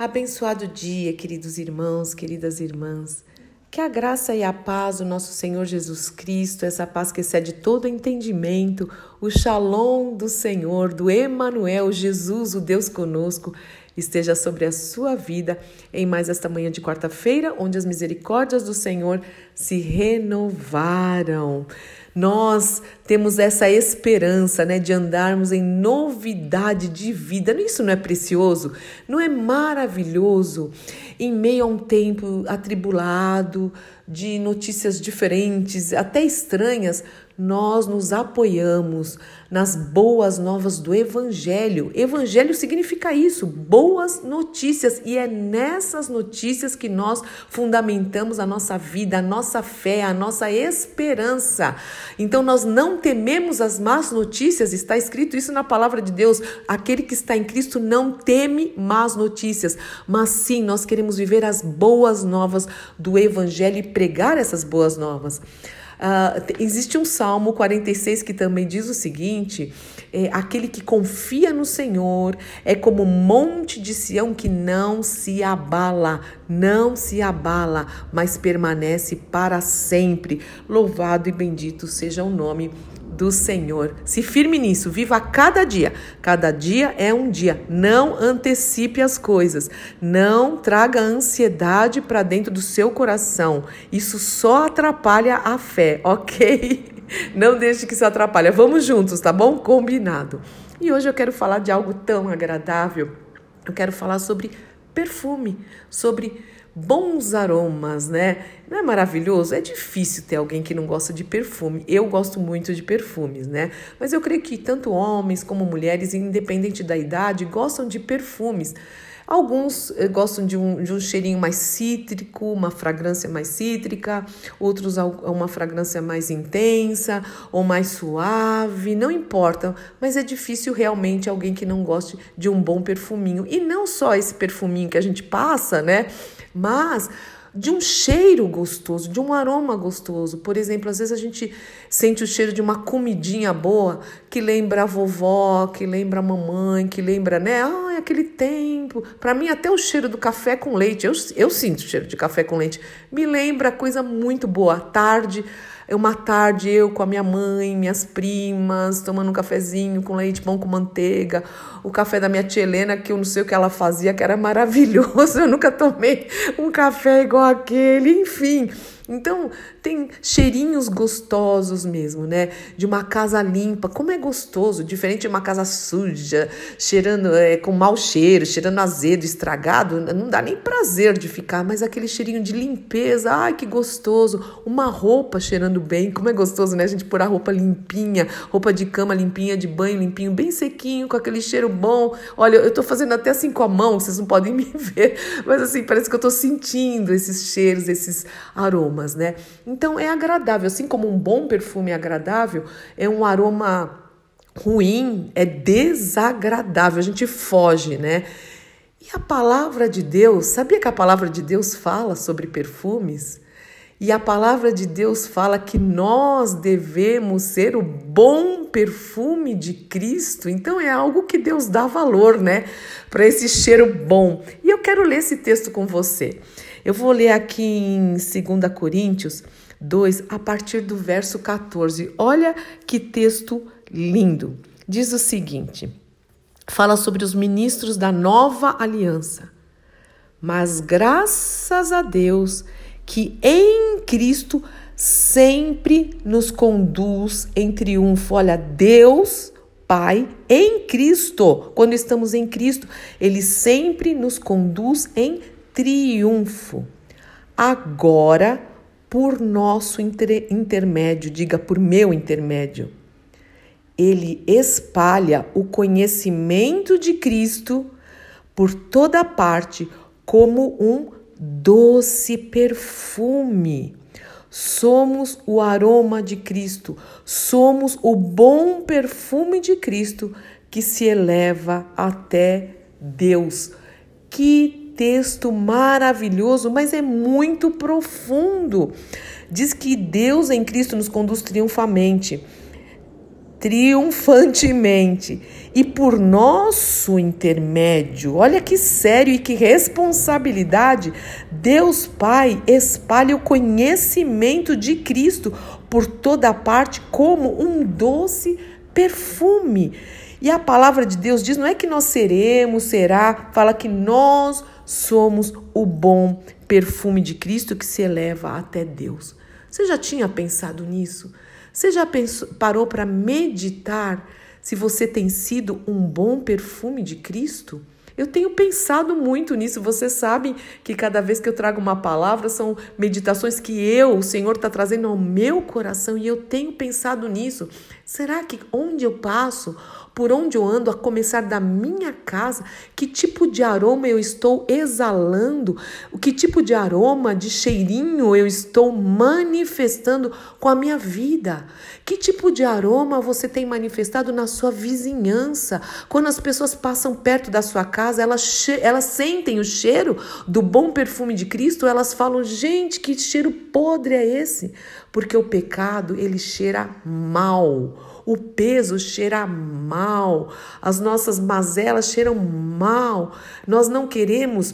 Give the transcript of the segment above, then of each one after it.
Abençoado dia, queridos irmãos, queridas irmãs. Que a graça e a paz do nosso Senhor Jesus Cristo, essa paz que excede todo entendimento, o shalom do Senhor, do Emanuel, Jesus, o Deus conosco, esteja sobre a sua vida em mais esta manhã de quarta-feira, onde as misericórdias do Senhor se renovaram. Nós temos essa esperança, né, de andarmos em novidade de vida. Isso não é precioso? Não é maravilhoso? Em meio a um tempo atribulado, de notícias diferentes, até estranhas, nós nos apoiamos nas boas novas do Evangelho. Evangelho significa isso, boas notícias, e é nessas notícias que nós fundamentamos a nossa vida, a nossa fé, a nossa esperança. Então nós não tememos as más notícias, está escrito isso na palavra de Deus. Aquele que está em Cristo não teme más notícias, mas sim nós queremos viver as boas novas do Evangelho e pregar essas boas novas. Uh, existe um Salmo 46 que também diz o seguinte: é, aquele que confia no Senhor é como um monte de Sião que não se abala, não se abala, mas permanece para sempre. Louvado e bendito seja o nome do Senhor. Se firme nisso, viva cada dia. Cada dia é um dia. Não antecipe as coisas. Não traga ansiedade para dentro do seu coração. Isso só atrapalha a fé, ok? Não deixe que isso atrapalhe. Vamos juntos, tá bom? Combinado. E hoje eu quero falar de algo tão agradável. Eu quero falar sobre perfume, sobre bons aromas, né? Não é maravilhoso? É difícil ter alguém que não gosta de perfume. Eu gosto muito de perfumes, né? Mas eu creio que tanto homens como mulheres, independente da idade, gostam de perfumes. Alguns eh, gostam de um, de um cheirinho mais cítrico, uma fragrância mais cítrica, outros uma fragrância mais intensa ou mais suave, não importa, mas é difícil realmente alguém que não goste de um bom perfuminho. E não só esse perfuminho que a gente passa, né? Mas de um cheiro gostoso, de um aroma gostoso. Por exemplo, às vezes a gente sente o cheiro de uma comidinha boa que lembra a vovó, que lembra a mamãe, que lembra, né? Ai, aquele tempo. Para mim, até o cheiro do café com leite, eu, eu sinto o cheiro de café com leite, me lembra coisa muito boa. Tarde, uma tarde eu com a minha mãe, minhas primas, tomando um cafezinho com leite bom com manteiga, o café da minha tia Helena, que eu não sei o que ela fazia, que era maravilhoso. Eu nunca tomei um café igual aquele, enfim. Então, tem cheirinhos gostosos mesmo, né? De uma casa limpa, como é gostoso, diferente de uma casa suja, cheirando é, com mau cheiro, cheirando azedo, estragado, não dá nem prazer de ficar, mas aquele cheirinho de limpeza, ai que gostoso. Uma roupa cheirando bem, como é gostoso, né? A gente pôr a roupa limpinha, roupa de cama limpinha, de banho limpinho, bem sequinho, com aquele cheiro bom. Olha, eu tô fazendo até assim com a mão, vocês não podem me ver, mas assim, parece que eu tô sentindo esses cheiros, esses aromas aromas, né? Então é agradável, assim como um bom perfume é agradável, é um aroma ruim, é desagradável, a gente foge, né? E a palavra de Deus, sabia que a palavra de Deus fala sobre perfumes? E a palavra de Deus fala que nós devemos ser o bom perfume de Cristo. Então é algo que Deus dá valor, né? Para esse cheiro bom. E eu quero ler esse texto com você. Eu vou ler aqui em 2 Coríntios 2, a partir do verso 14. Olha que texto lindo. Diz o seguinte: fala sobre os ministros da nova aliança. Mas graças a Deus que em Cristo sempre nos conduz em triunfo. Olha, Deus Pai em Cristo, quando estamos em Cristo, Ele sempre nos conduz em triunfo. Agora, por nosso inter intermédio, diga por meu intermédio, ele espalha o conhecimento de Cristo por toda parte como um doce perfume. Somos o aroma de Cristo, somos o bom perfume de Cristo que se eleva até Deus. Que texto maravilhoso, mas é muito profundo. Diz que Deus em Cristo nos conduz triunfamente. triunfantemente e por nosso intermédio. Olha que sério e que responsabilidade. Deus Pai espalha o conhecimento de Cristo por toda parte como um doce perfume. E a palavra de Deus diz: não é que nós seremos, será, fala que nós somos o bom perfume de Cristo que se eleva até Deus. Você já tinha pensado nisso? Você já pensou, parou para meditar se você tem sido um bom perfume de Cristo? Eu tenho pensado muito nisso. Vocês sabem que cada vez que eu trago uma palavra são meditações que eu, o Senhor, está trazendo ao meu coração e eu tenho pensado nisso. Será que onde eu passo, por onde eu ando, a começar da minha casa, que tipo de aroma eu estou exalando, que tipo de aroma, de cheirinho eu estou manifestando com a minha vida? Que tipo de aroma você tem manifestado na sua vizinhança? Quando as pessoas passam perto da sua casa, elas, elas sentem o cheiro do bom perfume de Cristo, elas falam: gente, que cheiro podre é esse? Porque o pecado, ele cheira mal. O peso cheira mal, as nossas mazelas cheiram mal. Nós não queremos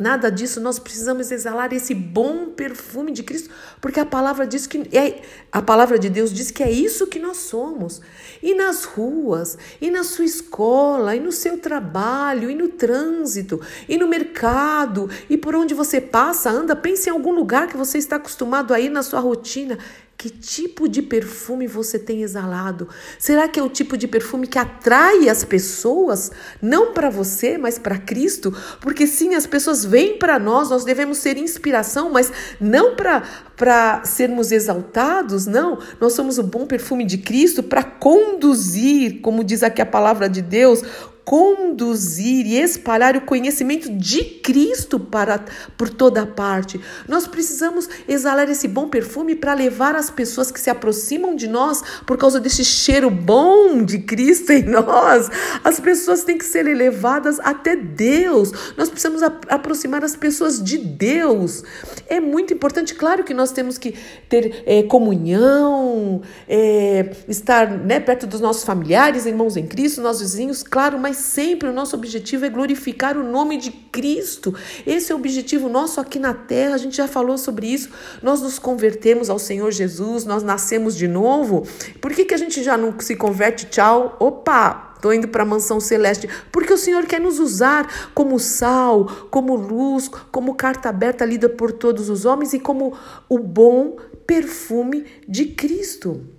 Nada disso, nós precisamos exalar esse bom perfume de Cristo, porque a palavra diz que é, a palavra de Deus diz que é isso que nós somos. E nas ruas, e na sua escola, e no seu trabalho, e no trânsito, e no mercado, e por onde você passa, anda, pense em algum lugar que você está acostumado a ir na sua rotina. Que tipo de perfume você tem exalado? Será que é o tipo de perfume que atrai as pessoas, não para você, mas para Cristo? Porque sim, as pessoas vêm para nós, nós devemos ser inspiração, mas não para sermos exaltados, não. Nós somos o bom perfume de Cristo para conduzir, como diz aqui a palavra de Deus, conduzir e espalhar o conhecimento de Cristo para por toda parte. Nós precisamos exalar esse bom perfume para levar as pessoas que se aproximam de nós por causa desse cheiro bom de Cristo em nós. As pessoas têm que ser elevadas até Deus. Nós precisamos aproximar as pessoas de Deus. É muito importante, claro que nós temos que ter é, comunhão, é, estar né, perto dos nossos familiares, irmãos em Cristo, nossos vizinhos, claro, mas sempre o nosso objetivo é glorificar o nome de Cristo. Esse é o objetivo nosso aqui na terra. A gente já falou sobre isso. Nós nos convertemos ao Senhor Jesus, nós nascemos de novo. Por que, que a gente já não se converte? Tchau. Opa! Estou indo para a mansão celeste, porque o Senhor quer nos usar como sal, como luz, como carta aberta lida por todos os homens e como o bom perfume de Cristo.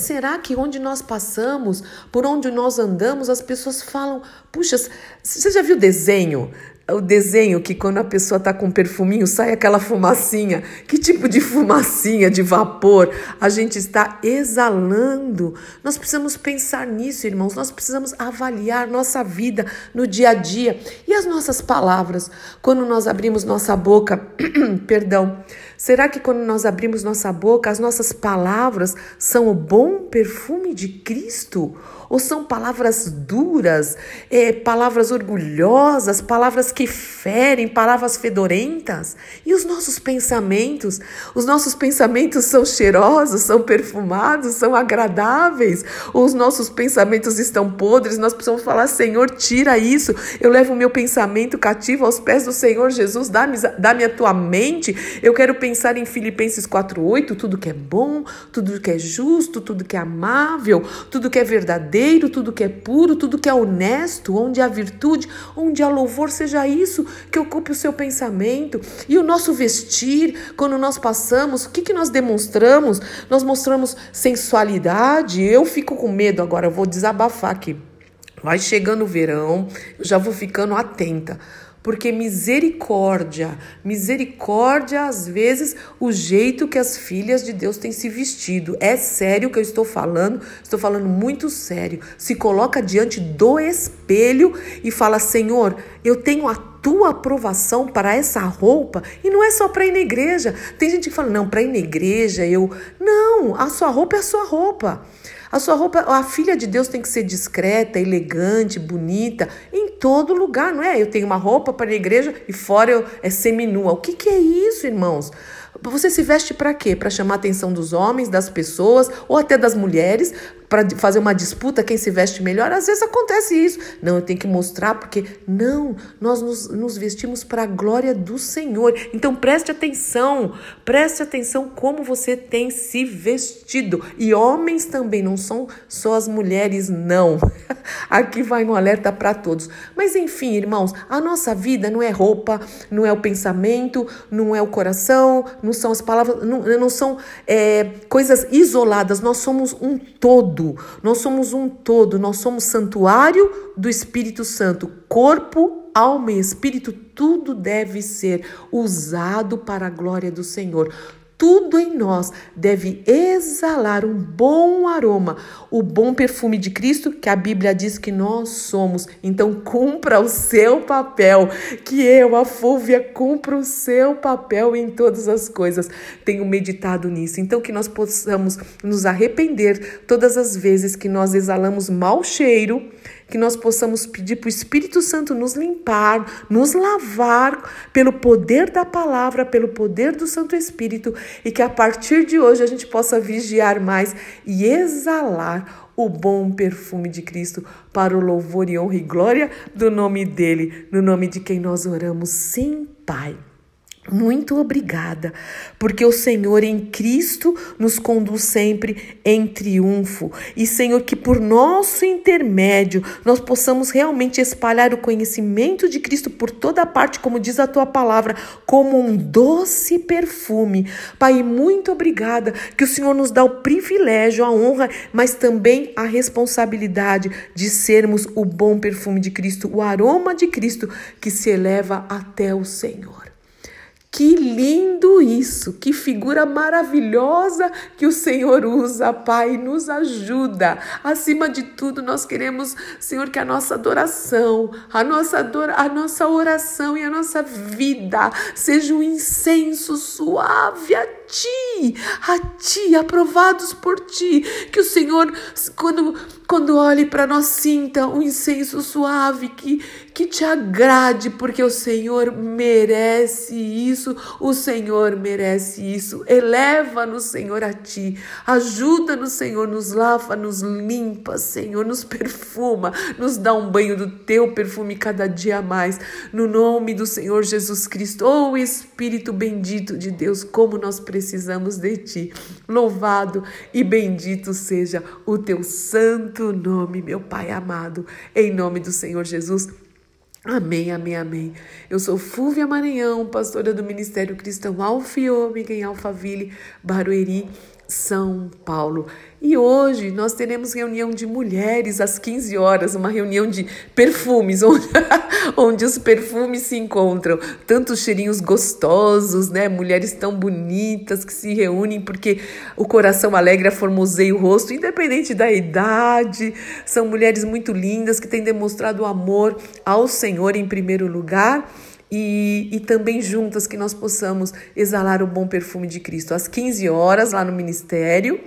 Será que onde nós passamos, por onde nós andamos, as pessoas falam: puxa, você já viu desenho? O desenho que quando a pessoa está com perfuminho sai aquela fumacinha. Que tipo de fumacinha, de vapor a gente está exalando? Nós precisamos pensar nisso, irmãos. Nós precisamos avaliar nossa vida no dia a dia e as nossas palavras. Quando nós abrimos nossa boca, perdão, Será que quando nós abrimos nossa boca, as nossas palavras são o bom perfume de Cristo? Ou são palavras duras, é, palavras orgulhosas, palavras que ferem, palavras fedorentas? E os nossos pensamentos? Os nossos pensamentos são cheirosos, são perfumados, são agradáveis? Ou os nossos pensamentos estão podres? Nós precisamos falar, Senhor, tira isso. Eu levo o meu pensamento cativo aos pés do Senhor Jesus, dá-me dá a tua mente. Eu quero pensar pensar em Filipenses 4:8, tudo que é bom, tudo que é justo, tudo que é amável, tudo que é verdadeiro, tudo que é puro, tudo que é honesto, onde há virtude, onde há louvor, seja isso que ocupe o seu pensamento. E o nosso vestir, quando nós passamos, o que, que nós demonstramos? Nós mostramos sensualidade. Eu fico com medo agora, eu vou desabafar aqui. Vai chegando o verão, eu já vou ficando atenta porque misericórdia, misericórdia às vezes o jeito que as filhas de Deus têm se vestido. É sério o que eu estou falando, estou falando muito sério. Se coloca diante do espelho e fala: Senhor, eu tenho a tua aprovação para essa roupa e não é só para ir na igreja. Tem gente que fala: não, para ir na igreja eu. Não, a sua roupa é a sua roupa. A sua roupa, a filha de Deus tem que ser discreta, elegante, bonita, em todo lugar, não é? Eu tenho uma roupa para a igreja e fora eu é seminua. O que, que é isso, irmãos? Você se veste para quê? Para chamar a atenção dos homens, das pessoas ou até das mulheres, para fazer uma disputa quem se veste melhor. Às vezes acontece isso. Não, eu tenho que mostrar porque não, nós nos, nos vestimos para a glória do Senhor. Então preste atenção, preste atenção como você tem se vestido. E homens também, não são só as mulheres, não. Aqui vai um alerta para todos. Mas enfim, irmãos, a nossa vida não é roupa, não é o pensamento, não é o coração, não são as palavras, não, não são é, coisas isoladas. Nós somos um todo. Nós somos um todo. Nós somos santuário do Espírito Santo, corpo, alma e espírito, tudo deve ser usado para a glória do Senhor tudo em nós deve exalar um bom aroma, o bom perfume de Cristo que a Bíblia diz que nós somos. Então, cumpra o seu papel, que eu, a Fúvia, cumpra o seu papel em todas as coisas. Tenho meditado nisso. Então, que nós possamos nos arrepender todas as vezes que nós exalamos mau cheiro que nós possamos pedir para o Espírito Santo nos limpar, nos lavar pelo poder da palavra, pelo poder do Santo Espírito e que a partir de hoje a gente possa vigiar mais e exalar o bom perfume de Cristo para o louvor e honra e glória do nome dele, no nome de quem nós oramos, sim, Pai. Muito obrigada, porque o Senhor em Cristo nos conduz sempre em triunfo. E, Senhor, que por nosso intermédio nós possamos realmente espalhar o conhecimento de Cristo por toda parte, como diz a tua palavra, como um doce perfume. Pai, muito obrigada, que o Senhor nos dá o privilégio, a honra, mas também a responsabilidade de sermos o bom perfume de Cristo, o aroma de Cristo que se eleva até o Senhor. Que lindo isso! Que figura maravilhosa que o Senhor usa, Pai, nos ajuda. Acima de tudo, nós queremos, Senhor, que a nossa adoração, a nossa, adora, a nossa oração e a nossa vida seja um incenso suave a Ti, a Ti, aprovados por Ti. Que o Senhor, quando quando olhe para nós, sinta um incenso suave que, que te agrade, porque o Senhor merece isso, o Senhor merece isso. Eleva-nos, Senhor, a ti. Ajuda-nos, Senhor, nos lava, nos limpa, Senhor, nos perfuma, nos dá um banho do teu perfume cada dia mais. No nome do Senhor Jesus Cristo, oh Espírito bendito de Deus, como nós precisamos de ti. Louvado e bendito seja o teu santo santo nome, meu Pai amado, em nome do Senhor Jesus. Amém, amém, amém. Eu sou Fúvia Maranhão, pastora do Ministério Cristão Ômega em Alphaville, Barueri. São Paulo. E hoje nós teremos reunião de mulheres às 15 horas, uma reunião de perfumes, onde, onde os perfumes se encontram. Tantos cheirinhos gostosos, né? Mulheres tão bonitas que se reúnem porque o coração alegre formoseia o rosto, independente da idade. São mulheres muito lindas que têm demonstrado amor ao Senhor em primeiro lugar e, e também juntas que nós possamos exalar o bom perfume de Cristo. Às 15 horas, lá no ministério.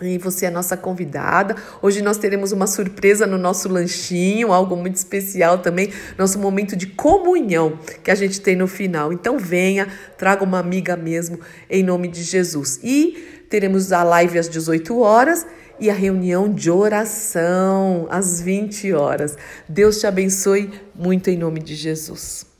E você é nossa convidada. Hoje nós teremos uma surpresa no nosso lanchinho, algo muito especial também, nosso momento de comunhão que a gente tem no final. Então venha, traga uma amiga mesmo, em nome de Jesus. E teremos a live às 18 horas e a reunião de oração às 20 horas. Deus te abençoe muito em nome de Jesus.